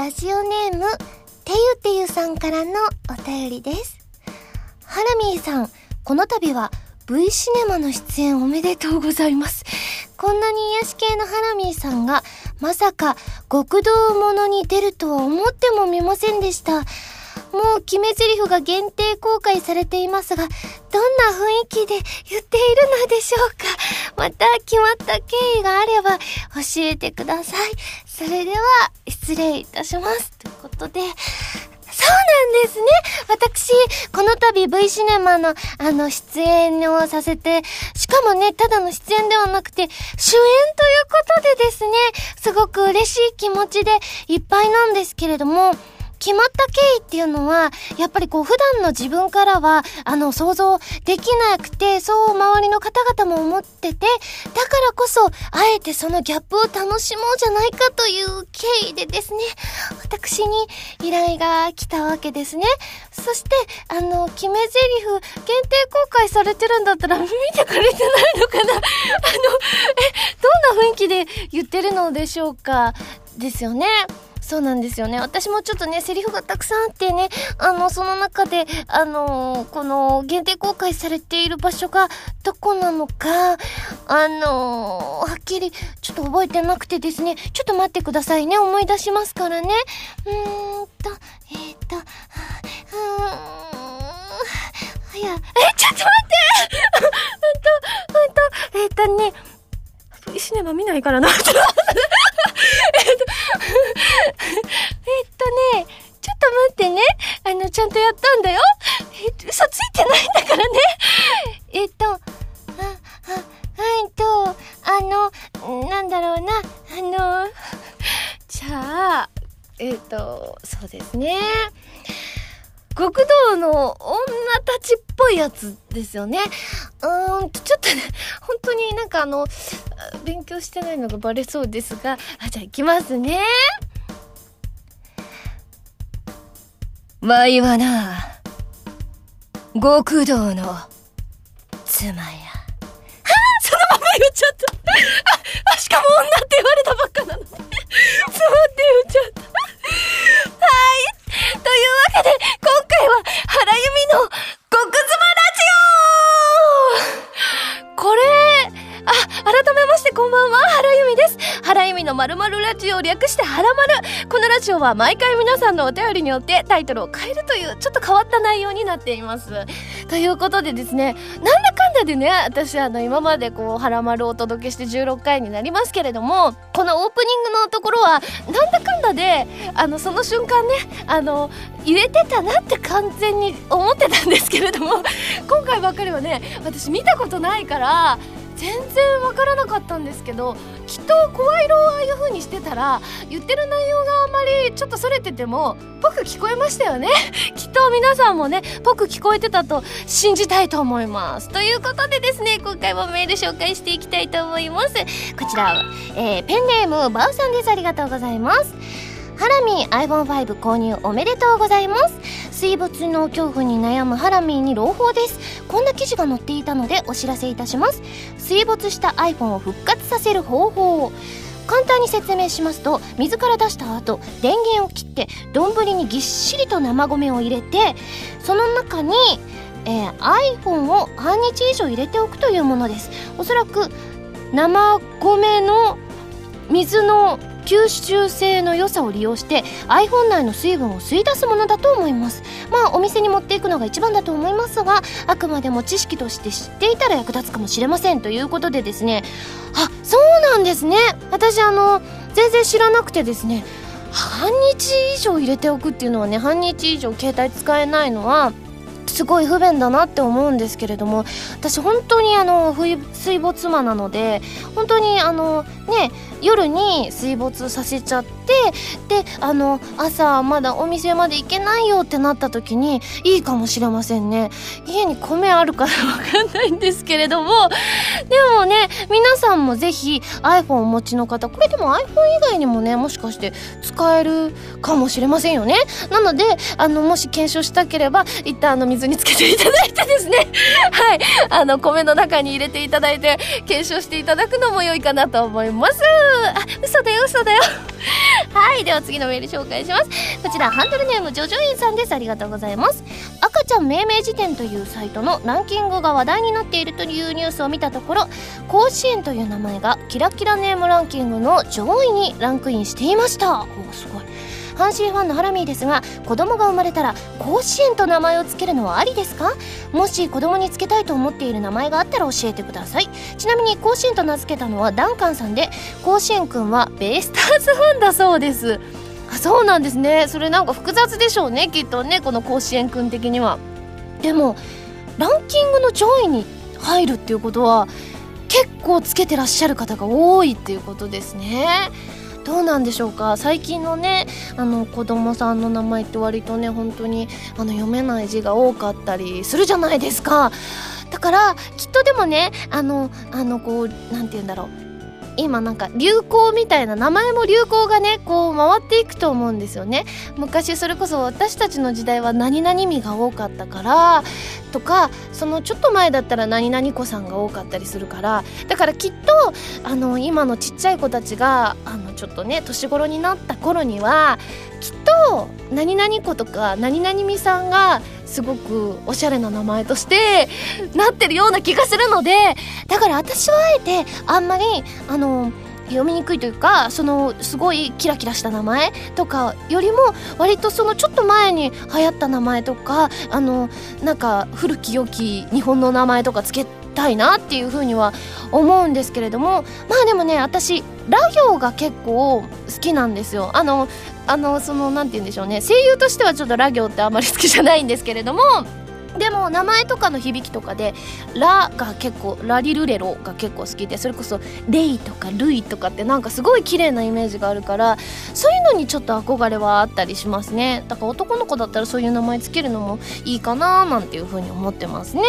ラジオネーム、てゆてゆさんからのお便りです。ハラミーさん、この度は V シネマの出演おめでとうございます。こんなに癒し系のハラミーさんが、まさか極道ものに出るとは思ってもみませんでした。もう決め台詞が限定公開されていますが、どんな雰囲気で言っているのでしょうかまた決まった経緯があれば教えてください。それでは、失礼いたします。ということで、そうなんですね。私、この度 V シネマの、あの、出演をさせて、しかもね、ただの出演ではなくて、主演ということでですね、すごく嬉しい気持ちでいっぱいなんですけれども、決まった経緯っていうのは、やっぱりこう普段の自分からは、あの、想像できなくて、そう周りの方々も思ってて、だからこそ、あえてそのギャップを楽しもうじゃないかという経緯でですね、私に依頼が来たわけですね。そして、あの、決め台詞、限定公開されてるんだったら見てくれてないのかな？あの、え、どんな雰囲気で言ってるのでしょうか？ですよね。そうなんですよね。私もちょっとね、セリフがたくさんあってね、あの、その中で、あのー、この限定公開されている場所がどこなのか、あのー、はっきりちょっと覚えてなくてですね、ちょっと待ってくださいね。思い出しますからね。うーんと、えー、っと、うーん、いや、え、ちょっと待って えっと、えっと、えっとね、シネマ見ないからな。えっと、えっとね、ちょっと待ってね。あの、ちゃんとやったんだよ。えっと、嘘ついてないんだからね。えっと、あ、あ、えっと、あの、なんだろうな。あの、じゃあ、えっと、そうですね。極道の女たちっぽいやつですよね。うーんと、ちょっとね、本当になんかあの、勉強してないのがバレそうですが、あ、じゃあ行きますね。わいはな、極道の妻や。はあそのまま言っちゃった。あ、あしかも女って言われたばっかなのに。そうって言っちゃった。はい。というわけで、今回は、原由美の、極妻ラジオこれ、あ、改めましてこんばんは、原由美です。原由美のまるラジオを略してはらまる。このラジオは毎回皆さんのお便りによってタイトルを変えるという、ちょっと変わった内容になっています。ということでですね、なんだでね、私あの、今までこう、はらまるお届けして16回になりますけれども、このオープニングのところは、なんだかんだで、あの、その瞬間ね、あの、言えてたなって完全に思ってたんですけれども、今回ばっかりはね、私見たことないから、全然わからなかったんですけどきっと声色をああいう風にしてたら言ってる内容があまりちょっとそれててもぽく聞こえましたよね。きっと皆さんもねぽく聞こえてたと信じたいと思います。ということでですね今回もメール紹介していきたいと思います。こちら、えー、ペンネームバウさんです。ありがとうございます。ハラミー iPhone5 購入おめでとうございます。水没の恐怖に悩むハラミーに朗報です。こんな記事が載っていたのでお知らせいたします。水没した iPhone を復活させる方法簡単に説明しますと水から出した後電源を切って丼にぎっしりと生米を入れてその中に、えー、iPhone を半日以上入れておくというものです。おそらく生米の水の吸収性の良さを利用して iPhone 内の水分を吸い出すものだと思います。まあお店に持っていくのが一番だと思いますがあくまでも知識として知っていたら役立つかもしれませんということでですね。あそうなんですね。私あの全然知らなくてですね。半日以上入れておくっていうのはね半日以上携帯使えないのはすごい不便だなって思うんですけれども私本当にあの水没魔なので本当にあのね夜に水没させちゃってであの朝まだお店まで行けないよってなった時にいいかもしれませんね。家に米あるからわかんないんですけれどもでもね皆さんもぜひ iPhone お持ちの方これでも iPhone 以外にもねもしかして使えるかもしれませんよね。なのであのもし検証したければ一旦あの水につけていただいてですね。はい。あの米の中に入れていただいて検証していただくのも良いかなと思います。あ嘘だよ嘘だよ。はいでは次のメール紹介します。こちらハンドルネームジョジョインさんです。ありがとうございます。赤ちゃん命名辞典というサイトのランキングが話題になっているというニュースを見たところ甲子園という名前がキラキラネームランキングの上位にランクインしていました。おすごい。阪神ファンのハラミーですが子供が生まれたら甲子園と名前を付けるのはありですか？もし子供につけたいと思っている名前があったら教えてください。ちなみに甲子園と名付けたのはダンカンさんで甲子園くんはベイスターズファンだそうです。あそうなんですね。それなんか複雑でしょうねきっとねこの甲子園くん的には。でもランキングの上位に入るっていうことは結構つけてらっしゃる方が多いっていうことですね。どうなんでしょうか？最近のねあの子供さんの名前って割とね本当にあの読めない字が多かったりするじゃないですか。だからきっとでもねあのあのこう何て言うんだろう。今なんか流行みたいな名前も流行がねこう回っていくと思うんですよね。昔それこそ私たちの時代は何々味が多かったからとかそのちょっと前だったら何々子さんが多かったりするからだからきっとあの今のちっちゃい子たちがあのちょっとね年頃になった頃にはきっと何々子とか何々みさんがすごくおしゃれな名前としてなってるような気がするのでだから私はあえてあんまりあの読みにくいというかそのすごいキラキラした名前とかよりも割とそのちょっと前に流行った名前とかあのなんか古き良き日本の名前とかつけてたいなっていうふうには思うんですけれどもまあでもね私ラ行が結構好きなんですよ。あのあのその何て言うんでしょうね。声優としてはちょっとラ行ってあんまり好きじゃないんですけれどもでも名前とかの響きとかで「ラ」が結構「ラリルレロ」が結構好きでそれこそ「レイ」とか「ルイ」とかってなんかすごい綺麗なイメージがあるからそういうのにちょっと憧れはあったりしますね。だから男の子だったらそういう名前つけるのもいいかななんていうふうに思ってますね。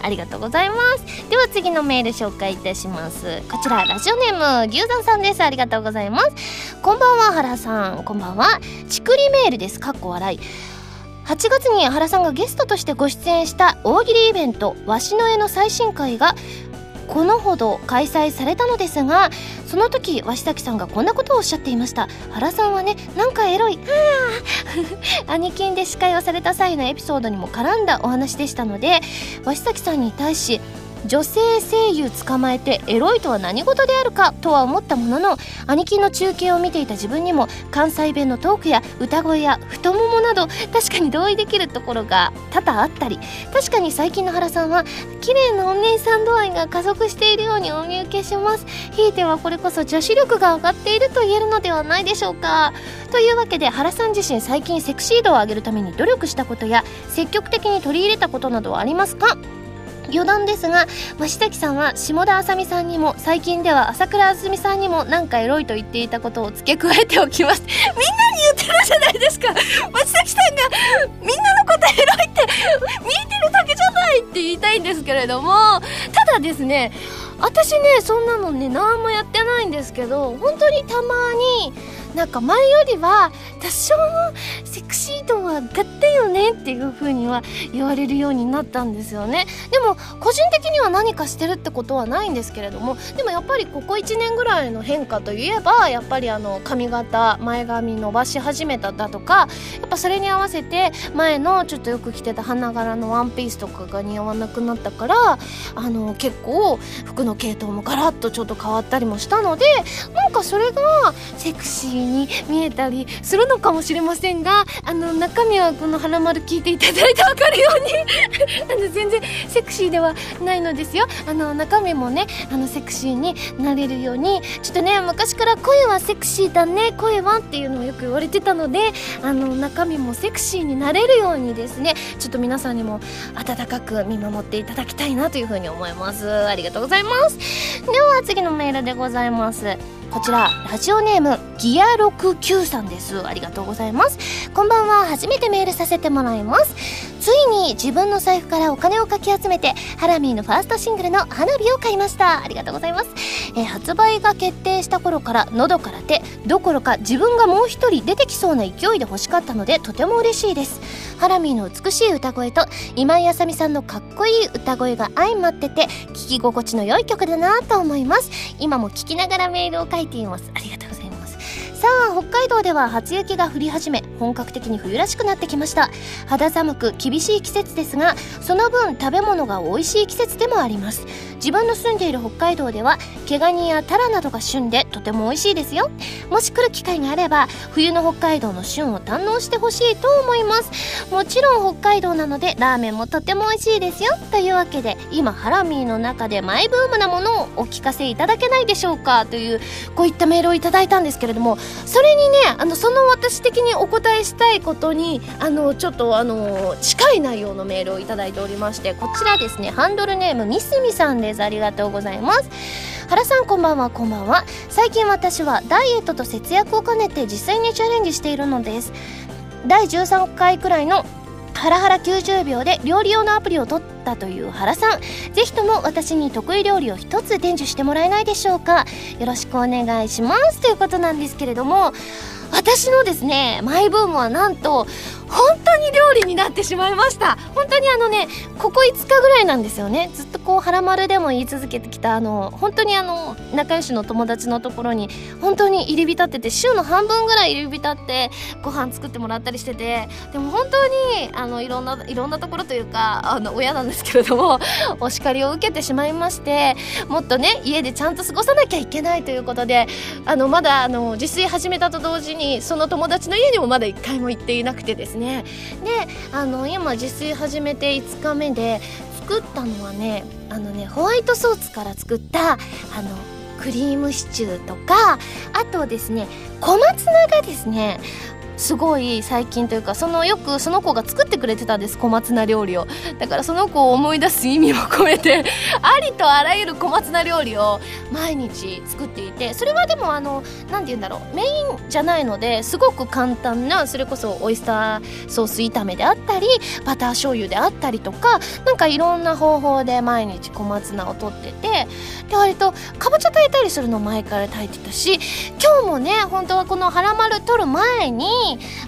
ありがとうございます。では次のメール紹介いたします。こちらラジオネーム牛山さんです。ありがとうございます。こんばんは原さん。こんばんは。ちくりメールです。かっこ笑い。8月に原さんがゲストとしてご出演した大喜利イベント「わしの絵」の最新回がこのほど開催されたのですがその時鷲崎さんがこんなことをおっしゃっていました。原さんはねなんかエロい。兄貴で司会をされた際のエピソードにも絡んだお話でしたので鷲崎さんに対し女性声優捕まえてエロいとは何事であるかとは思ったものの兄貴の中継を見ていた自分にも関西弁のトークや歌声や太ももなど確かに同意できるところが多々あったり確かに最近の原さんは綺麗なお姉さん度合いが加速しているようにお見受けします。ひいてはこれこそ女子力が上がっていると言えるのではないでしょうか。というわけで原さん自身最近セクシー度を上げるために努力したことや積極的に取り入れたことなどはありますか？余談ですが増崎さんは下田あさみさんにも最近では朝倉あずみさんにもなんかエロいと言っていたことを付け加えておきます。みんなに言ってるじゃないですか。増崎さんがみんなのことエロいって見えてるだけじゃないって言いたいんですけれども。ただですね私ねそんなのね何もやってないんですけど本当にたまになんか前よりは多少セクシー度は上がったよねっていう風には言われるようになったんですよね。でも個人的には何かしてるってことはないんですけれどもでもやっぱりここ1年ぐらいの変化といえばやっぱりあの髪型前髪伸ばし始めただとかやっぱそれに合わせて前のちょっとよく着てた花柄のワンピースとかが似合わなくなったからあの結構服の系統もガラッとちょっと変わったりもしたのでなんかそれがセクシーに見えたりするのかもしれませんがあの中身はこの「花丸」聞いていただいて分かるように。あの全然セクシーではないのですよ。あの中身もねあのセクシーになれるように。ちょっとね昔から声はセクシーだね声はっていうのをよく言われてたのであの中身もセクシーになれるようにですねちょっと皆さんにも温かく見守っていただきたいなというふうに思います。ありがとうございます。では次のメールでございます。こちらラジオネームギア69さんです。ありがとうございます。こんばんは。初めてメールさせてもらいます。ついに自分の財布からお金をかき集めてハラミーのファーストシングルの花火を買いました。ありがとうございます、えー、発売が決定した頃から喉から手どころか自分がもう一人出てきそうな勢いで欲しかったのでとても嬉しいです。ハラミーの美しい歌声と今井あさみさんのかっこいい歌声が相まってて聴き心地の良い曲だなと思います。今も聴きながらメールを書いています。ありがとうございます。さあ北海道では初雪が降り始め本格的に冬らしくなってきました。肌寒く厳しい季節ですがその分食べ物が美味しい季節でもあります。自分の住んでいる北海道では毛ガニやタラなどが旬でとても美味しいですよ。もし来る機会があれば冬の北海道の旬を堪能してほしいと思います。もちろん北海道なのでラーメンもとても美味しいですよ。というわけで今ハラミーの中でマイブームなものをお聞かせいただけないでしょうか？というこういったメールをいただいたんですけれどもそれにねあのその私的にお答えしたいことにあのちょっとあの近い内容のメールをいただいておりましてこちらですね。ハンドルネームみすみさんです。ありがとうございます。原さんこんばんは。こんばんは。最近私はダイエットと節約を兼ねて実際にチャレンジしているのです。第13回くらいのハラハラ90秒で料理用のアプリを取ってたという原さん。ぜひとも私に得意料理を一つ伝授してもらえないでしょうか。よろしくお願いします。ということなんですけれども私のですねマイブームはなんと本当に料理になってしまいました。本当にあのねここ5日ぐらいなんですよね。ずっとこう「はらまる」でも言い続けてきたあの本当にあの仲良しの友達のところに本当に入り浸ってて週の半分ぐらい入り浸ってご飯作ってもらったりしててでも本当にあのいろんないろんなところというかあの親なんでですけれどもお叱りを受けてしまいましてもっとね家でちゃんと過ごさなきゃいけないということであのまだあの自炊始めたと同時にその友達の家にもまだ1回も行っていなくてですね。であの今自炊始めて5日目で作ったのはねあのねホワイトソースから作ったあのクリームシチューとかあとですね小松菜がですねすごい最近というかそのよくその子が作ってくれてたんです小松菜料理を。だからその子を思い出す意味も込めて ありとあらゆる小松菜料理を毎日作っていてそれはでもあの何て言うんだろうメインじゃないのですごく簡単なそれこそオイスターソース炒めであったりバター醤油であったりとかなんかいろんな方法で毎日小松菜を取っててで割とかぼちゃ炊いたりするの前から炊いてたし今日もね本当はこの「はらまる」取る前に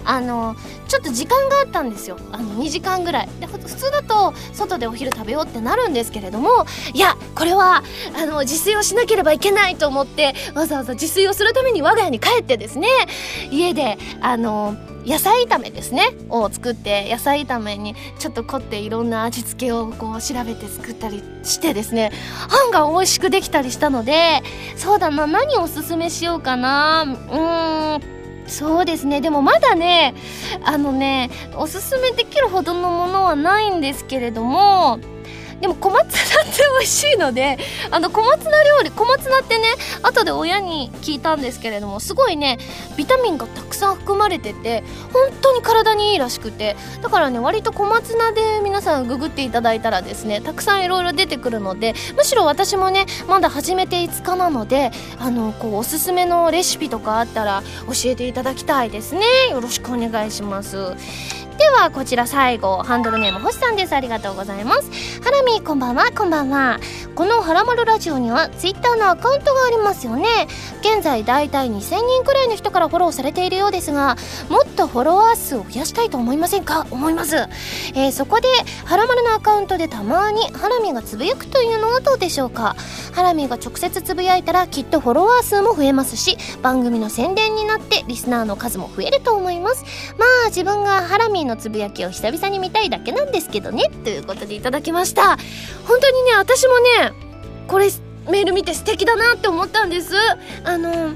あのちょっと時間があったんですよ。あの2時間ぐらい。で普通だと外でお昼食べようってなるんですけれどもいやこれはあの自炊をしなければいけないと思ってわざわざ自炊をするために我が家に帰ってですね家であの野菜炒めですねを作って野菜炒めにちょっと凝っていろんな味付けをこう調べて作ったりしてですね案が美味しくできたりしたのでそうだな何をおすすめしようかな。うーん。そうですね。でもまだねあのねおすすめできるほどのものはないんですけれどもでも小松菜って美味しいのであの小松菜料理小松菜ってね後で親に聞いたんですけれどもすごいねビタミンがたくさん含まれてて本当に体にいいらしくてだからね割と小松菜で皆さんググっていただいたらですねたくさんいろいろ出てくるのでむしろ私もねまだ始めて5日なのであのこうおすすめのレシピとかあったら教えていただきたいですね。よろしくお願いします。ではこちら最後ハンドルネーム星さんです。ありがとうございます。ハラミこんばんは。こんばんは。このハラマルラジオにはツイッターのアカウントがありますよね。現在だいたい2000人くらいの人からフォローされているようですがもっとフォロワー数を増やしたいと思いませんか？思います、えー、そこでハラマルのアカウントでたまにハラミがつぶやくというのはどうでしょうか？ハラミが直接つぶやいたらきっとフォロワー数も増えますし番組の宣伝になってリスナーの数も増えると思います。まあ自分がハラミのつぶやきを久々に見たいだけなんですけどねということでいただきました。本当にね私もねこれメール見て素敵だなって思ったんです。あの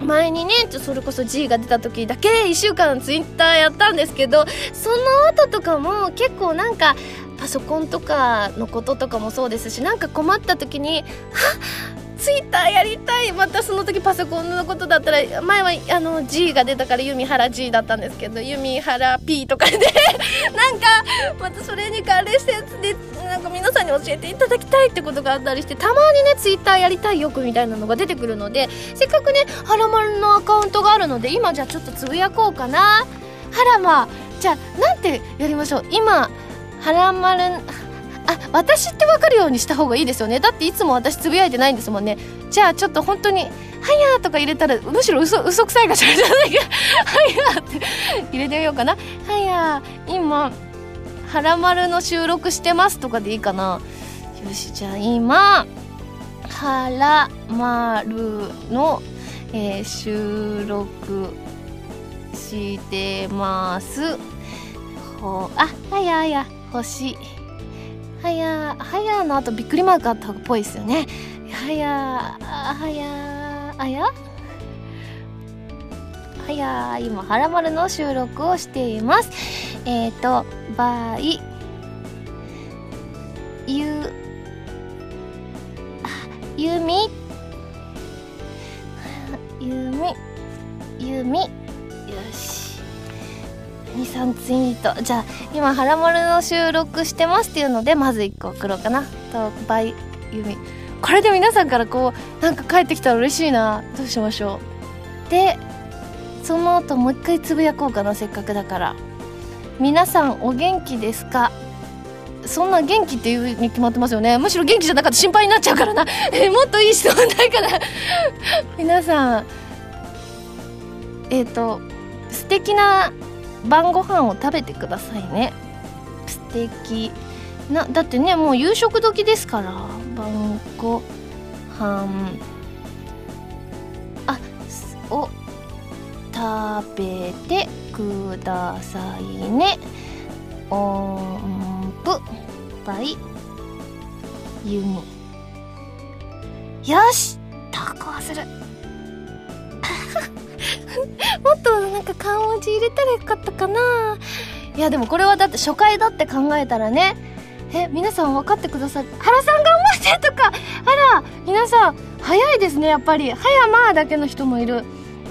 前にねそれこそ G が出た時だけ1週間ツイッターやったんですけどその後とかも結構なんかパソコンとかのこととかもそうですしなんか困った時に「はっツイッターやりたいまたその時パソコンのことだったら前はあの G が出たから弓原 G だったんですけど弓原 P とかで なんかまたそれに関連したやつでなんか皆さんに教えていただきたいってことがあったりしてたまにねツイッターやりたい欲みたいなのが出てくるのでせっかくねはらまるのアカウントがあるので今じゃあちょっとつぶやこうかな。はらまじゃあなんてやりましょう。今はらまるあ私って分かるようにした方がいいですよね。だっていつも私つぶやいてないんですもんね。じゃあちょっと本当に「はや」とか入れたらむしろ嘘嘘くさいがしらじゃないか「はや」って入れてみようかな「はや」今「はらまるの収録してます」とかでいいかな。よしじゃあ今「はらまるの、えー、収録してます」ほあはやはや星。はやはやのあとびっくりマークあったっぽいですよね。はやはやあやはや今はらまるの収録をしています。えっ、ー、と by ゆゆみ。ゆみゆみ。よし。23ツイート。じゃあ今「はらまるの収録してます」っていうのでまず1個送ろうかな。と by ゆみこれで皆さんからこうなんか帰ってきたら嬉しいな。どうしましょう。でその後もう一回つぶやこうかなせっかくだから。皆さんお元気ですか？そんな元気っていうに決まってますよね。むしろ元気じゃなかったら心配になっちゃうからな。えもっといい質問ないかな。皆さんえっ、ー、と素敵な晩ご飯を食べてくださいね。素敵。なだってねもう夕食時ですから。晩ご飯。あを食べてくださいね。音符バイ。ユニよし。投稿する。もっとなんか漢文字入れたらよかったかな。いやでもこれはだって初回だって考えたらね。え皆さん分かってください原さん頑張ってとか。あら皆さん早いですねやっぱり「はやま」だけの人もいる。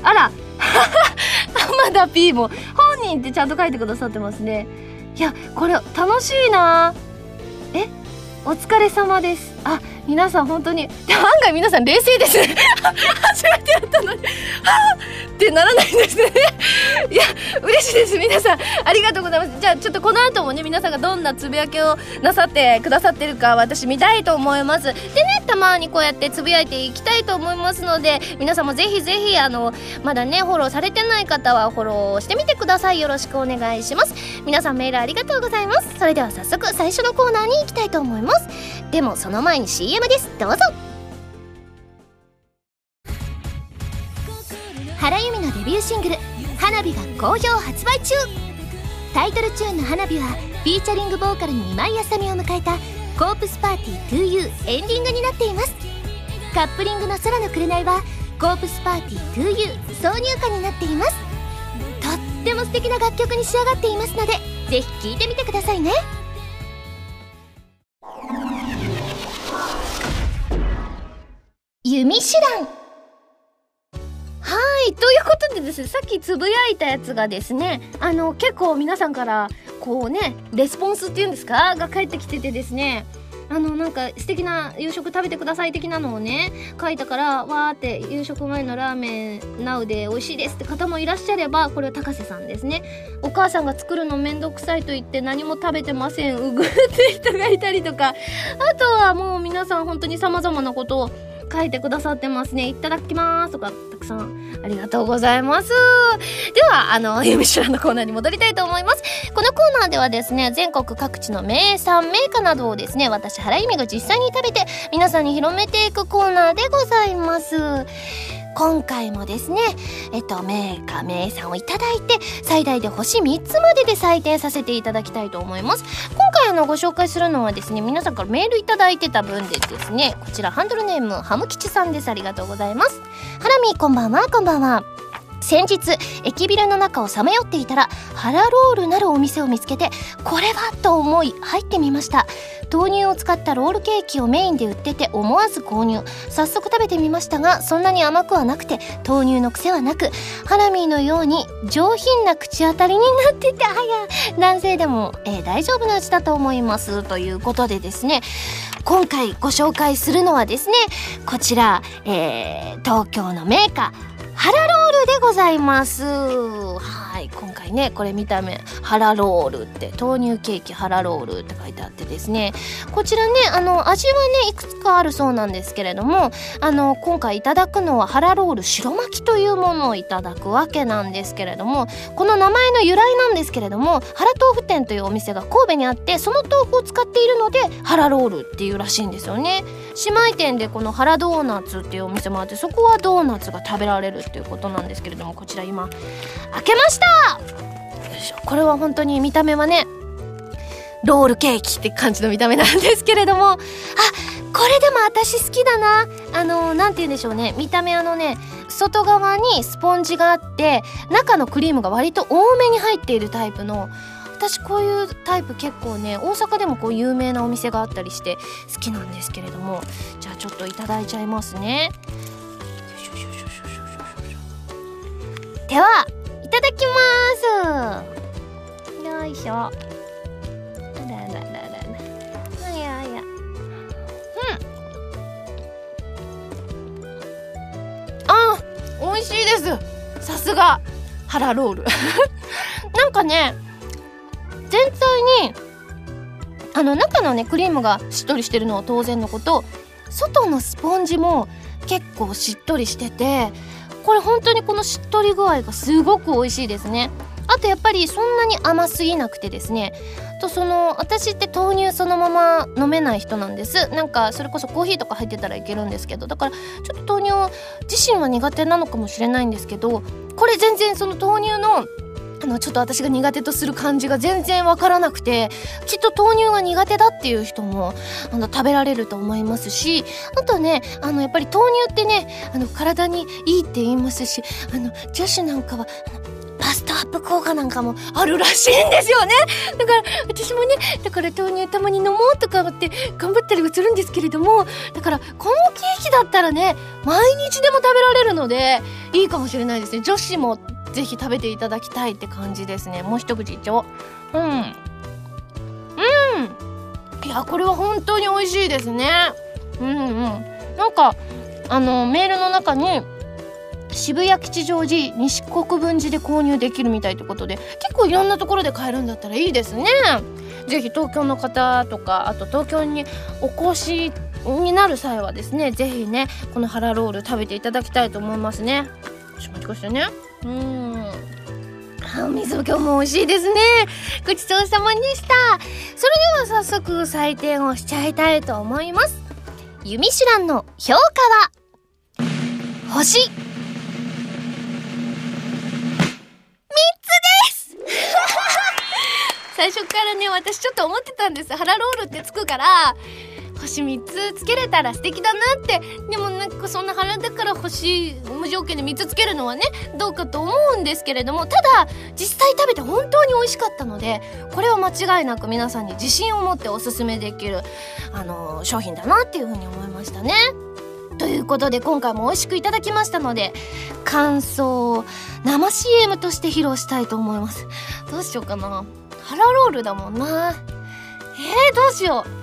あら 浜田 P も。本人ってちゃんと書いてくださってますね。いやこれ楽しいな。えお疲れ様です。あ皆さん本当に案外皆さん冷静ですね。初めてやったのに。はあってならないんですね。いや嬉しいです。皆さんありがとうございます。じゃあちょっとこの後もね皆さんがどんなつぶやきをなさってくださってるか私見たいと思います。でねたまにこうやってつぶやいていきたいと思いますので皆さんもぜひぜひあのまだねフォローされてない方はフォローしてみてください。よろしくお願いします。皆さんメールありがとうございます。それでは早速最初のコーナーに行きたいと思います。でもその前に CM です。どうぞ。原由美のデビューシングル「花火」が好評発売中。タイトルチューンの「花火」はフィーチャリングボーカルに今井あさみを迎えた「コープスパーティー 2U」エンディングになっています。カップリングの「空の紅」は「コープスパーティー 2U」挿入歌になっています。とっても素敵な楽曲に仕上がっていますのでぜひ聴いてみてくださいね。弓手段。はいということでですねさっきつぶやいたやつがですねあの結構皆さんからこうねレスポンスっていうんですか？が返ってきててですねあのなんか素敵な夕食食べてください的なのをね書いたからわーって夕食前のラーメンナウで美味しいですって方もいらっしゃればこれは高瀬さんですね。お母さんが作るのめんどくさいと言って何も食べてません。うぐって人がいたりとか。あとはもう皆さん本当に様々なことを書いてくださってますね。いただきますとか、たくさんありがとうございます。では、あの、ゆみしらのコーナーに戻りたいと思います。このコーナーではですね、全国各地の名産、名家などをですね、私、原由美が実際に食べて、皆さんに広めていくコーナーでございます。今回もですね、えっと、名家名産をいただいて、最大で星3つまでで採点させていただきたいと思います。今回あのご紹介するのはですね、皆さんからメールいただいてた分でですね、こちらハンドルネーム、ハム吉さんです。ありがとうございます。ハラミこんばんは、こんばんは。先日駅ビルの中をさまよっていたらハラロールなるお店を見つけてこれはと思い入ってみました。豆乳を使ったロールケーキをメインで売ってて思わず購入。早速食べてみましたがそんなに甘くはなくて豆乳の癖はなくハラミーのように上品な口当たりになっててあや男性でも、えー、大丈夫な味だと思います。ということでですね今回ご紹介するのはですねこちら、えー、東京のメーカーハラロール。でございます。はい。い今回ねこれ見た目ハラロールって豆乳ケーキハラロールって書いてあってですね。こちらねあの味はねいくつかあるそうなんですけれどもあの今回いただくのはハラロール白巻きというものをいただくわけなんですけれどもこの名前の由来なんですけれども原豆腐店というお店が神戸にあってその豆腐を使っているのでハラロールっていうらしいんですよね。姉妹店でこのハラドーナツっていうお店もあってそこはドーナツが食べられるっていうことなんですけれどもこちら今開けましたこれは本当に見た目はねロールケーキって感じの見た目なんですけれども。あこれでも私好きだな。あの何て言うんでしょうね。見た目あのね外側にスポンジがあって中のクリームが割と多めに入っているタイプの。私こういうタイプ結構ね大阪でもこう有名なお店があったりして好きなんですけれども。じゃあちょっといただいちゃいますね。ではいただきます。よいしょ。あららららら。あやあやうん。あ美味しいです。さすがハラロール。なんかね全体にあの中のねクリームがしっとりしてるのは当然のこと外のスポンジも結構しっとりしててこれ本当にこのしっとり具合がすごく美味しいですね。あとやっぱりそんなに甘すぎなくてですね。とその私って豆乳そのまま飲めない人なんです。なんかそれこそコーヒーとか入ってたらいけるんですけど。だからちょっと豆乳自身は苦手なのかもしれないんですけどこれ全然その豆乳のあのちょっと私が苦手とする感じが全然わからなくてきっと豆乳が苦手だっていう人もあの食べられると思いますしあとねあのやっぱり豆乳ってねあの体にいいって言いますしあの女子なんかはバストアップ効果なんかもあるらしいんですよね。だから私もねだから豆乳たまに飲もうとか思って頑張ったりはするんですけれどもだからこのケーキだったらね毎日でも食べられるのでいいかもしれないですね。女子もぜひ食べていただきたいって感じですね。もう一口いっちゃおう。うん。うん。いやこれは本当に美味しいですね。うんうん。なんかあのメールの中に渋谷吉祥寺西国分寺で購入できるみたいってことで結構いろんなところで買えるんだったらいいですね。ぜひ東京の方とかあと東京にお越しになる際はですねぜひねこのハラロール食べていただきたいと思いますね。ちょっと待ってくださいね。うん。あお水も今日も美味しいですね。ごちそうさまでした。それでは早速採点をしちゃいたいと思います。ユミシュランの評価は？星。つです。最初からね私ちょっと思ってたんです。腹ロールってつくから星3つつけれたら素敵だなって。でもなんかそんな腹だから星無条件で3つつけるのはねどうかと思うんですけれども。ただ実際食べて本当に美味しかったのでこれは間違いなく皆さんに自信を持っておすすめできる、あの、商品だなっていうふうに思いましたね。ということで今回も美味しくいただきましたので感想を生 CM として披露したいと思います。どうしようかな。腹ロールだもんな。えー、どうしよう。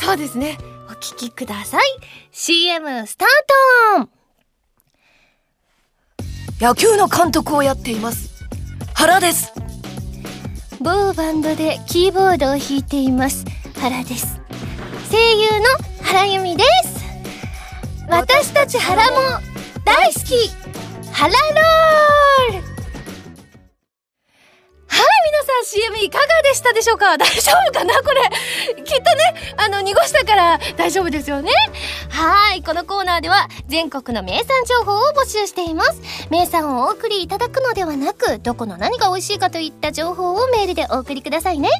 そうですね。お聞きください。CM スタート野球の監督をやっています。原です。某バンドでキーボードを弾いています。原です。声優の原由美です。私たち原も大好き。原ロールはい皆さん CM いかがでしたでしょうか？大丈夫かなこれ。きっとね、あの、濁したから大丈夫ですよね。はい。このコーナーでは全国の名産情報を募集しています。名産をお送りいただくのではなく、どこの何が美味しいかといった情報をメールでお送りくださいね。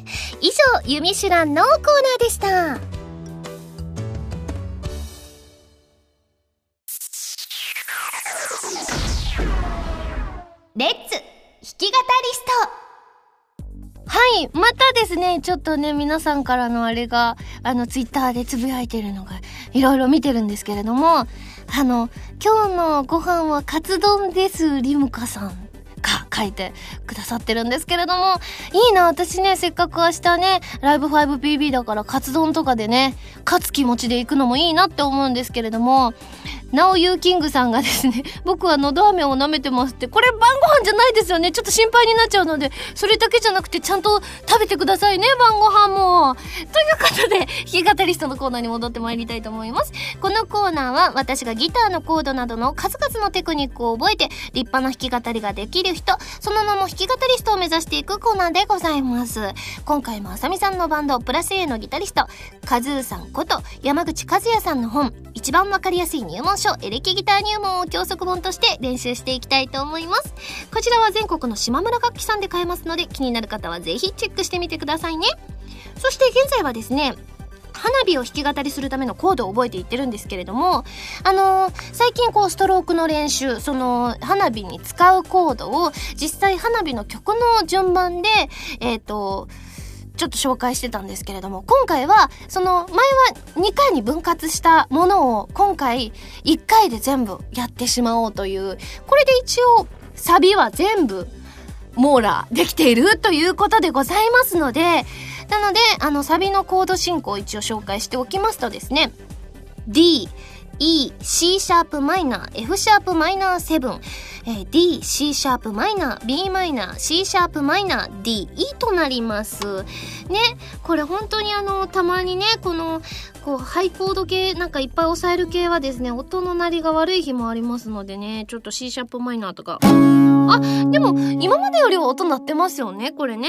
以上、ユミシュランのコーナーでした。レッツ弾き語りストはい。またですね、ちょっとね、皆さんからのあれが、あの、ツイッターでつぶやいてるのが、いろいろ見てるんですけれども、あの、今日のご飯はカツ丼です、リムカさん。が書いてくださってるんですけれども、いいな、私ね、せっかく明日ね、ライブ 5PB だからカツ丼とかでね、勝つ気持ちで行くのもいいなって思うんですけれども、なおゆうキングさんがですね、僕はのど飴を舐めてますって、これ晩ご飯じゃないですよね。ちょっと心配になっちゃうので、それだけじゃなくてちゃんと食べてくださいね、晩ご飯も。ということで、弾き語りストのコーナーに戻ってまいりたいと思います。このコーナーは私がギターのコードなどの数々のテクニックを覚えて、立派な弾き語りができる人、その名も弾き語りストを目指していくコーナーでございます。今回もあさみさんのバンド、プラス A のギタリスト、カズーさんこと山口和也さんの本、一番わかりやすい入門書、エレキギター入門を教則本として練習していきたいと思います。こちらは全国の島村楽器さんで買えますので、気になる方はぜひチェックしてみてくださいね。そして現在はですね、花火を弾き語りするためのコードを覚えていってるんですけれども、あのー、最近こうストロークの練習、その花火に使うコードを実際花火の曲の順番で、えっ、ー、と、ちょっと紹介してたんですけれども、今回は、その、前は2回に分割したものを、今回1回で全部やってしまおうという、これで一応、サビは全部、網羅できているということでございますので、なので、あの、サビのコード進行を一応紹介しておきますとですね、D、E、C シャープマイナー、F シャープマイナー7、えー、D、C シャープマイナー、B マイナー、C シャープマイナー、D、E となります。ね、これ本当にあの、たまにね、この、こう、ハイコード系、なんかいっぱい押さえる系はですね、音の鳴りが悪い日もありますのでね、ちょっと C シャープマイナーとか。あ、でも、今までよりは音鳴ってますよね、これね。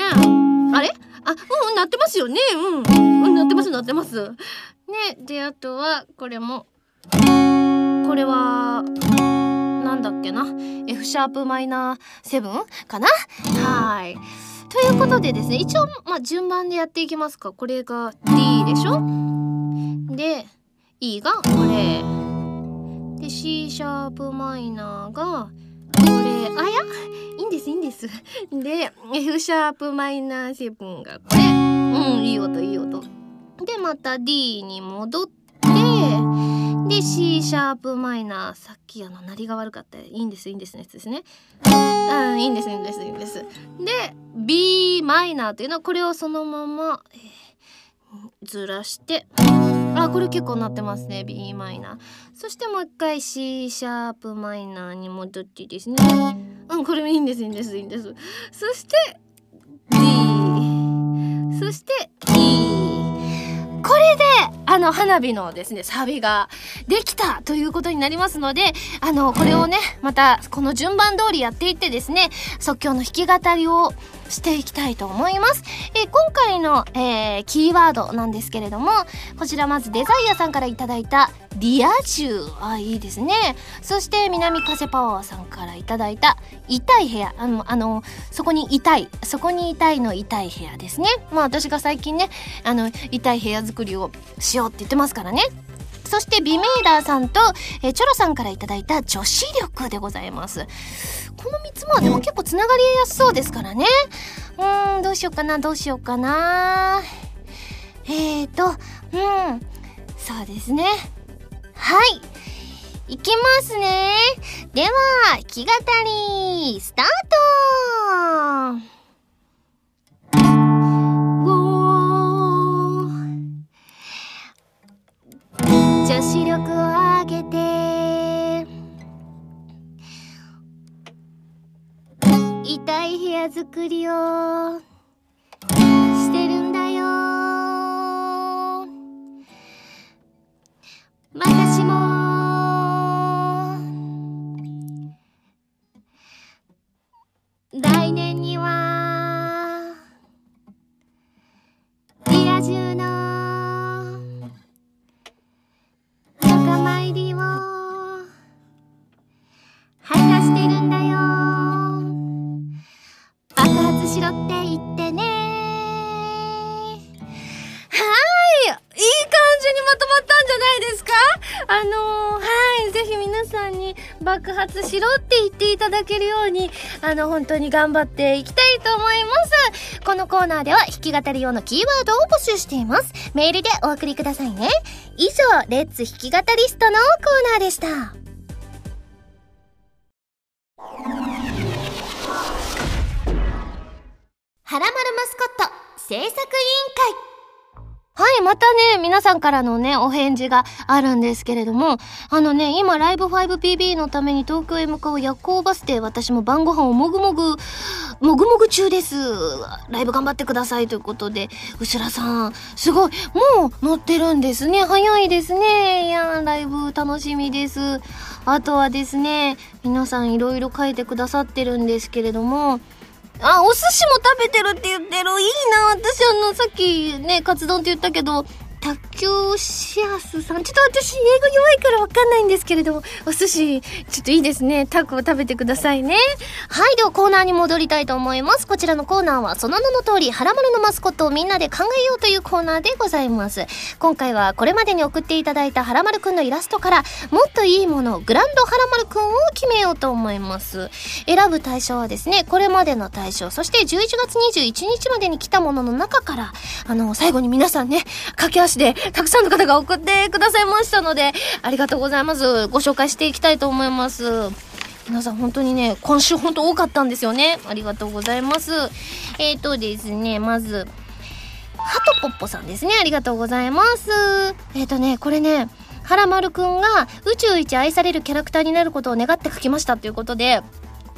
あれ？あ、うん、鳴ってますよね。うん、鳴ってます、鳴ってます。ね、で、あとは、これも、これは、なんだっけな？F シャープマイナー7かな？はい。ということでですね、一応、まあ、順番でやっていきますか。これが D でしょ？で、E がこれ。で、C シャープマイナーが、これ、あ、や？いいんです、いいんです。で、F シャープマイナー7がこれ。うん、いい音、いい音。で、また D に戻って、で C シャープマイナー。さっきあの鳴りが悪かった。いいんですいいんですのやつですね。うんいいんですいいんですいいんです。で B マイナーというのはこれをそのまま、えー、ずらして。あこれ結構なってますね B マイナー。そしてもう一回 C シャープマイナーに戻ってですね。うんこれもいいんですいいんですいいんです。そして D そして E これで、あの、花火のですね、サビができたということになりますので、あの、これをね、また、この順番通りやっていってですね、即興の弾き語りをしていきたいと思います。えー、今回の、えー、キーワードなんですけれども、こちらまずデザイアさんからいただいたリア充。あ、いいですね。そして南風パワーさんからいただいた痛い部屋。あの、あの、そこに痛い。そこに痛いの痛い部屋ですね。まあ私が最近ね、あの、痛い部屋作りをしようって言ってますからね。そしてビメイダーさんと、え、チョロさんからいただいた女子力でございます。この3つもでも結構つながりやすそうですからね。うーん、どうしようかな、どうしようかな。えーと、うん、そうですね。はい。いきますね。では、弾き語り、スタート女子力を上げて痛い部屋作りをしてるんだよ。私も。来年しろって言っていただけるように、あの、本当に頑張っていきたいと思います。このコーナーでは弾き語り用のキーワードを募集しています。メールでお送りくださいね。以上、レッツ弾き語りストのコーナーでした。はらまるマスコット制作委員会はい、またね、皆さんからのね、お返事があるんですけれども、あのね、今、ライブ 5PB のために東京へ向かう夜行バスで、私も晩ご飯をもぐもぐ、もぐもぐ中です。ライブ頑張ってくださいということで、後らさん、すごい、もう乗ってるんですね。早いですね。いやライブ楽しみです。あとはですね、皆さんいろいろ書いてくださってるんですけれども、あ、お寿司も食べてるって言ってる。いいな。私あの、さっきね、カツ丼って言ったけど、卓球シアスさん。ちょっと私、英語弱いからわかんないんですけれども、お寿司、ちょっといいですね。タコを食べてくださいね。はい、ではコーナーに戻りたいと思います。こちらのコーナーは、その名の通り、ハラマルのマスコットをみんなで考えようというコーナーでございます。今回は、これまでに送っていただいたハラマルくんのイラストから、もっといいもの、グランドハラマルくんを決めようと思います。選ぶ対象はですね、これまでの対象、そして11月21日までに来たものの中から、あの、最後に皆さんね、駆け足で、たくさんの方が送ってくださいましたので、ありがとうございます。ご紹介していきたいと思います。皆さん本当にね、今週本当多かったんですよね。ありがとうございます。えっ、ー、とですね、まず、ハトポッポさんですね。ありがとうございます。えっ、ー、とね、これね、はらまるくんが宇宙一愛されるキャラクターになることを願って書きましたということで、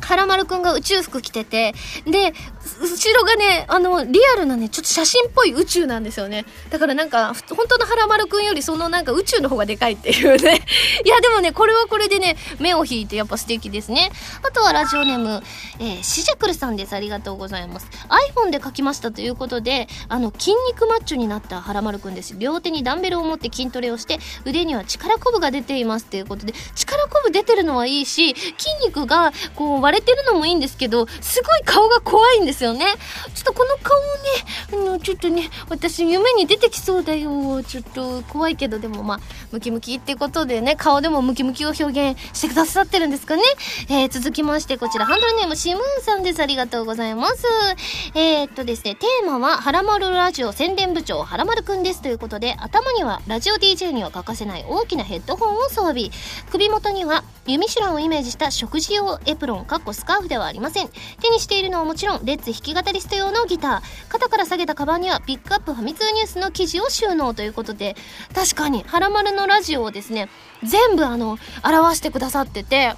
はらまるくんが宇宙服着てて、で、後ろがね、あの、リアルなね、ちょっと写真っぽい宇宙なんですよね。だからなんか、本当のはらまるくんよりそのなんか宇宙の方がでかいっていうね。いや、でもね、これはこれでね、目を引いてやっぱ素敵ですね。あとはラジオネーム、えー、シジャクルさんです。ありがとうございます。iPhone で書きましたということで、あの、筋肉マッチョになったはらまるくんです。両手にダンベルを持って筋トレをして、腕には力こぶが出ていますということで、力こぶ出てるのはいいし、筋肉がこう割れてるのもいいんですけど、すごい顔が怖いんですですよね。ちょっとこの顔ね、あの、ちょっとね、私夢に出てきそうだよ。ちょっと怖いけど、でもまあ、ムキムキってことでね、顔でもムキムキを表現してくださってるんですかね。えー、続きまして、こちら、ハンドルネームシムーンさんです。ありがとうございます。えー、っとですね、テーマは、はらまるラジオ宣伝部長、はらまるくんです。ということで、頭には、ラジオ DJ には欠かせない大きなヘッドホンを装備。首元には、弓手段をイメージした食事用エプロン、かっこスカーフではありません。手にしているのはもちろん、レッツ弾き語りスト用のギター。肩から下げたカバンには、ピックアップファミ通ニュースの記事を収納ということで、確かに、はらまるのラジオをですね、全部あの、表してくださってて、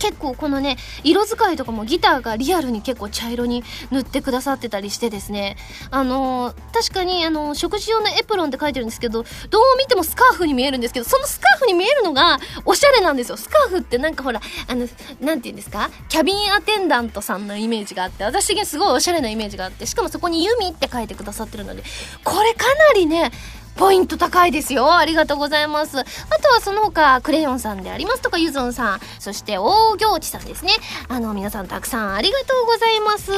結構このね色使いとかもギターがリアルに結構茶色に塗ってくださってたりしてですね。あのー、確かにあのー、食事用のエプロンって書いてるんですけどどう見てもスカーフに見えるんですけどそのスカーフに見えるのがおしゃれなんですよ。スカーフってなんかほらあのなんて言うんですか？キャビンアテンダントさんのイメージがあって私的にすごいおしゃれなイメージがあってしかもそこに「ユミ」って書いてくださってるのでこれかなりねポイント高いですよ。ありがとうございます。あとはその他、クレヨンさんでありますとか、ゆずんさん、そして大行地さんですね。あの、皆さんたくさんありがとうございます。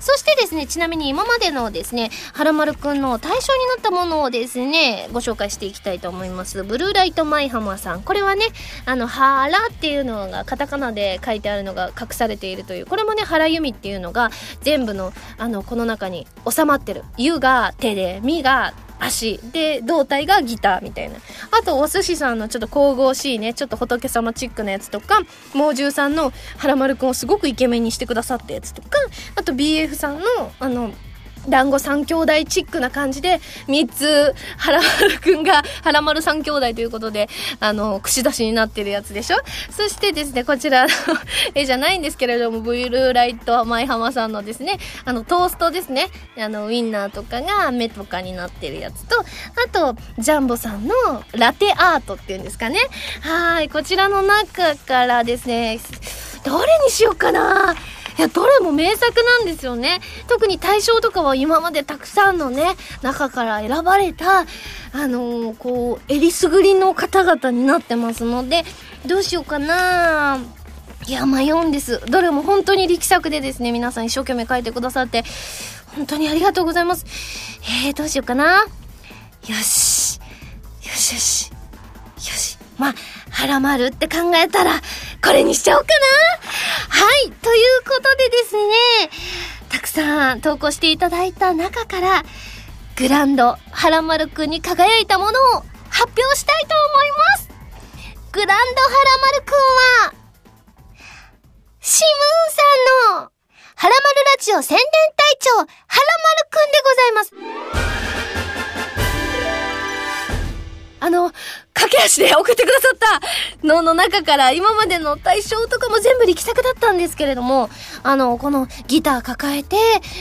そしてですね、ちなみに今までのですね、はらまるくんの対象になったものをですね、ご紹介していきたいと思います。ブルーライトマイハマさん。これはね、あの、はらっていうのがカタカナで書いてあるのが隠されているという、これもね、原由美っていうのが全部の、あの、この中に収まってる。ゆが手で、みが足。で胴体がギターみたいな。あとお寿司さんのちょっと神々しいねちょっと仏様チックなやつとか猛獣さんの原丸くんをすごくイケメンにしてくださったやつとかあと BF さんのあの団子三兄弟チックな感じで、三つ、はらまるくんが、はらまる三兄弟ということで、あの、串出しになってるやつでしょ？そしてですね、こちらの 絵じゃないんですけれども、ブルーライト舞浜さんのですね、あの、トーストですね。あの、ウインナーとかが目とかになってるやつと、あと、ジャンボさんのラテアートっていうんですかね。はい、こちらの中からですね、どれにしようかないやどれも名作なんですよね。特に大賞とかは今までたくさんのね中から選ばれたあのー、こうえりすぐりの方々になってますのでどうしようかな。いや迷うんです。どれも本当に力作でですね皆さん一生懸命書いてくださって本当にありがとうございます。えー、どうしようかな。よし。よしよし。よし。まあはらまるって考えたらこれにしちゃおうかな。はい。ということでですね、たくさん投稿していただいた中から、グランド、はらまるくんに輝いたものを発表したいと思います。グランドはらまるくんは、シムーンさんの、はらまるラジオ宣伝隊長、はらまるくんでございます。あの、駆け足で送ってくださったのの中から今までの対象とかも全部力作だったんですけれども、あの、このギター抱えて、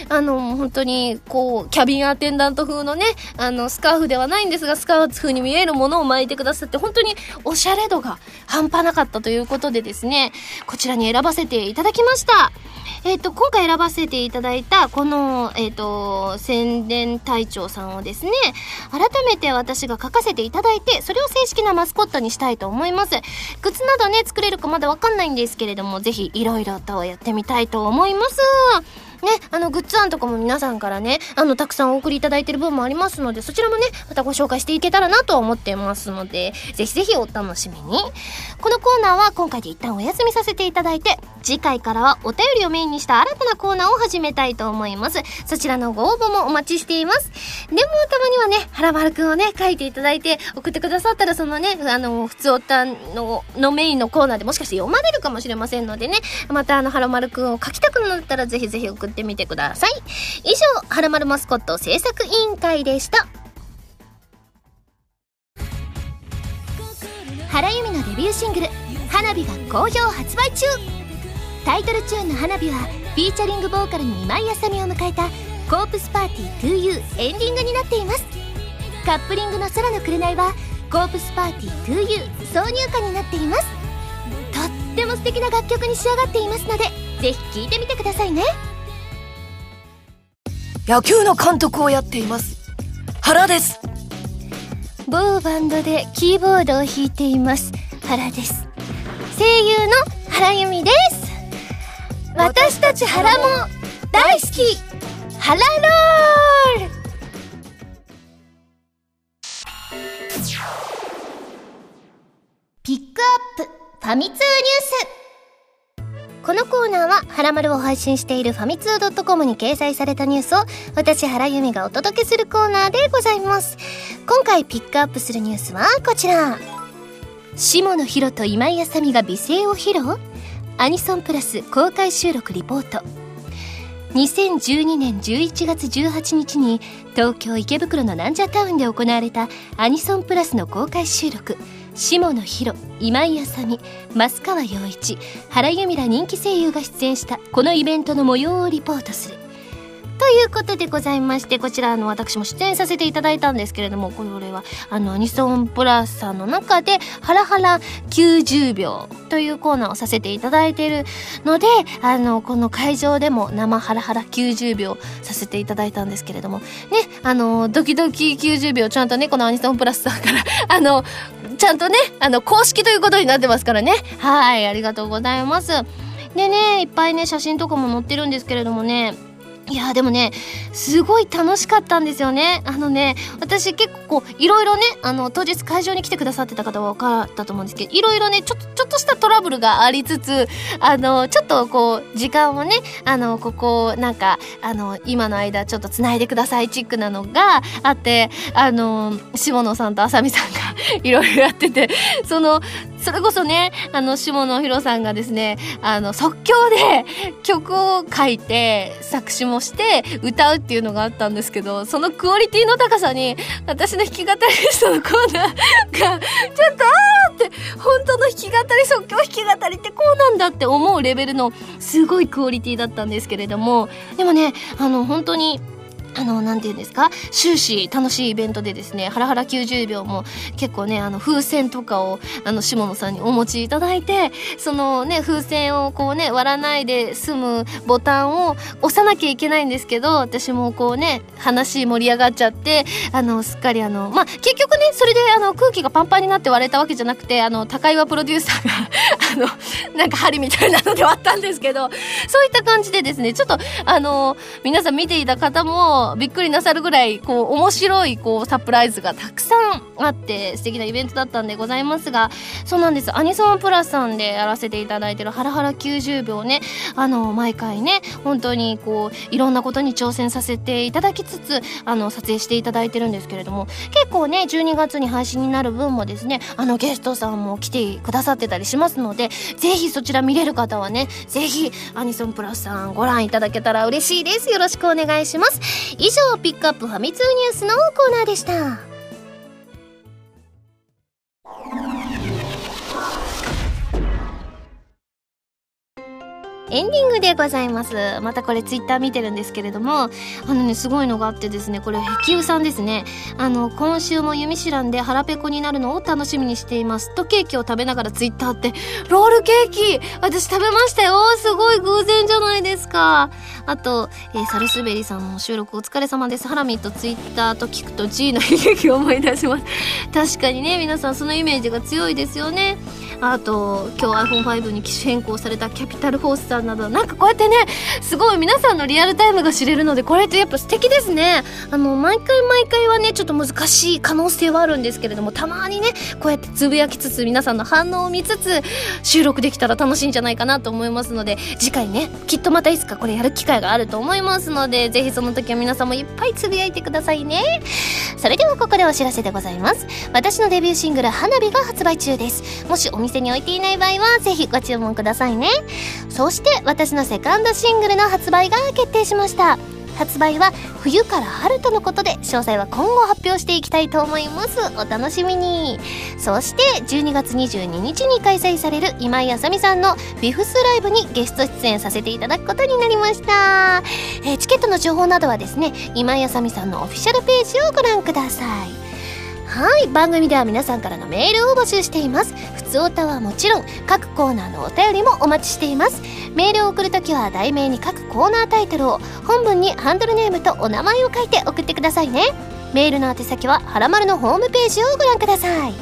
あの、本当に、こう、キャビンアテンダント風のね、あの、スカーフではないんですが、スカーフ風に見えるものを巻いてくださって、本当におしゃれ度が半端なかったということでですね、こちらに選ばせていただきました。えっ、ー、と、今回選ばせていただいた、この、えっ、ー、と、宣伝隊長さんをですね、改めて私が書かせていただいて、それを正式なマスコットにしたいと思います。靴などね、作れるかまだわかんないんですけれども、ぜひ、いろいろとやってみたいと思います。ね、あの、グッズ案とかも皆さんからね、あの、たくさんお送りいただいてる分もありますので、そちらもね、またご紹介していけたらなと思ってますので、ぜひぜひお楽しみに。このコーナーは今回で一旦お休みさせていただいて、次回からはお便りをメインにした新たなコーナーを始めたいと思います。そちらのご応募もお待ちしています。でも、たまにはね、はらまるくんをね、書いていただいて、送ってくださったら、そのね、あの、普通おたの、のメインのコーナーでもしかして読まれるかもしれませんのでね、またあの、はらまるくんを書きたくなったら、ぜひぜひ送ってみてください。以上、はらまるマスコット制作委員会でした。原由美のデビューシングル「花火」が好評発売中タイトルチューンの「花火」はフィーチャリングボーカルに今井あさみを迎えた「コープスパーティー 2U」エンディングになっています。カップリングの「空の紅」は「コープスパーティー 2U」挿入歌になっています。とっても素敵な楽曲に仕上がっていますのでぜひ聴いてみてくださいね。野球の監督をやっています。原です。某バンドでキーボードを弾いています原です。声優の原由美です私たち原も大好きハラロールピックアップファミ通ニュースこのコーナーは、はらまるを配信しているファミツー .com に掲載されたニュースを、私、原由美がお届けするコーナーでございます。今回ピックアップするニュースはこちら。下野紘と今井あさみが美声を披露？アニソンプラス公開収録リポート。2012年11月18日に東京池袋のナンジャタウンで行われたアニソンプラスの公開収録下野紘今井あさみ増川陽一原由美ら人気声優が出演したこのイベントの模様をリポートするということでございましてこちらの私も出演させていただいたんですけれどもこれはあのアニソンプラスさんの中で「ハラハラ90秒」というコーナーをさせていただいているのであのこの会場でも生ハラハラ90秒させていただいたんですけれどもねあのドキドキ90秒ちゃんとねこのアニソンプラスさんから あのちゃんとねあの公式ということになってますからね。はいありがとうございます。でねいっぱいね写真とかも載ってるんですけれどもねいやでもねすごい楽しかったんですよね。あのね私結構こういろいろねあの当日会場に来てくださってた方は分かったと思うんですけどいろいろねちょっとちょっとしたトラブルがありつつあのちょっとこう時間をねあのここなんかあの今の間ちょっとつないでくださいチックなのがあってあの下野さんとあさみさんが いろいろやっててそのそれこそねあの下野紘さんがですねあの即興で 曲を書いて作詞もして歌うっていうのがあったんですけどそのクオリティの高さに私の弾き語りストのコーナーがちょっとあーって本当の弾き語り即興弾き語りってこうなんだって思うレベルのすごいクオリティだったんですけれどもでもねあの本当にあの、なんて言うんですか？終始楽しいイベントでですね、ハラハラ90秒も結構ね、あの、風船とかを、あの、下野さんにお持ちいただいて、そのね、風船をこうね、割らないで済むボタンを押さなきゃいけないんですけど、私もこうね、話盛り上がっちゃって、あの、すっかりあの、まあ、結局ね、それであの、空気がパンパンになって割れたわけじゃなくて、あの、高岩プロデューサーが あの、なんか針みたいなので割ったんですけど、そういった感じでですね、ちょっと、あの、皆さん見ていた方もびっくりなさるぐらいこう面白いこうサプライズがたくさんあって素敵なイベントだったんでございますがそうなんです。アニソンプラスさんでやらせていただいてる「ハラハラ90秒ね」あの毎回ね本当にこういろんなことに挑戦させていただきつつあの撮影していただいてるんですけれども結構ね12月に配信になる分もですねあのゲストさんも来てくださってたりしますのでぜひそちら見れる方はねぜひアニソンプラスさんご覧いただけたら嬉しいです。よろしくお願いします。以上ピックアップファミ通ニュースのコーナーでした。エンディングでございます。またこれツイッター見てるんですけれどもあのねすごいのがあってですねこれ石油さんですね。あの今週も弓シランで腹ペコになるのを楽しみにしています。とケーキを食べながらツイッターってロールケーキ私食べましたよ。すごい偶然じゃないですか。あと、えー、サルスベリさんの収録お疲れ様です。ハラミとツイッターと聞くと G の悲劇を思い出します。確かにね皆さんそのイメージが強いですよね。あと今日 iPhone5 に機種変更されたキャピタルフォースさんなどなんかこうやってねすごい皆さんのリアルタイムが知れるのでこれってやっぱ素敵ですね。あの毎回毎回はねちょっと難しい可能性はあるんですけれどもたまにねこうやってつぶやきつつ皆さんの反応を見つつ収録できたら楽しいんじゃないかなと思いますので次回ねきっとまたいつかこれやる機会があると思いますのでぜひその時は皆さんもいっぱいつぶやいてくださいね。それではここでお知らせでございます。私のデビューシングル「花火」が発売中です。もしお店に置いていない場合はぜひご注文くださいね。そして私のセカンドシングルの発売が決定しました。発売は冬から春とのことで詳細は今後発表していきたいと思います。お楽しみに。そして12月22日に開催される今井あさみさんのビフスライブにゲスト出演させていただくことになりました、えー、チケットの情報などはですね今井あさみさんのオフィシャルページをご覧ください。はい番組では皆さんからのメールを募集しています。普通歌はもちろん各コーナーのお便りもお待ちしています。メールを送るときは題名に各コーナータイトルを本文にハンドルネームとお名前を書いて送ってくださいね。メールの宛先ははらまるのホームページをご覧ください。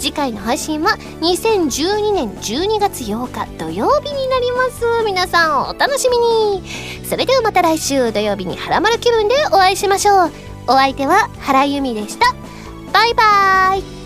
次回の配信は2012年12月8日土曜日になります。皆さんお楽しみに。それではまた来週土曜日にはらまる気分でお会いしましょう。お相手は原由美でした。バイバイ。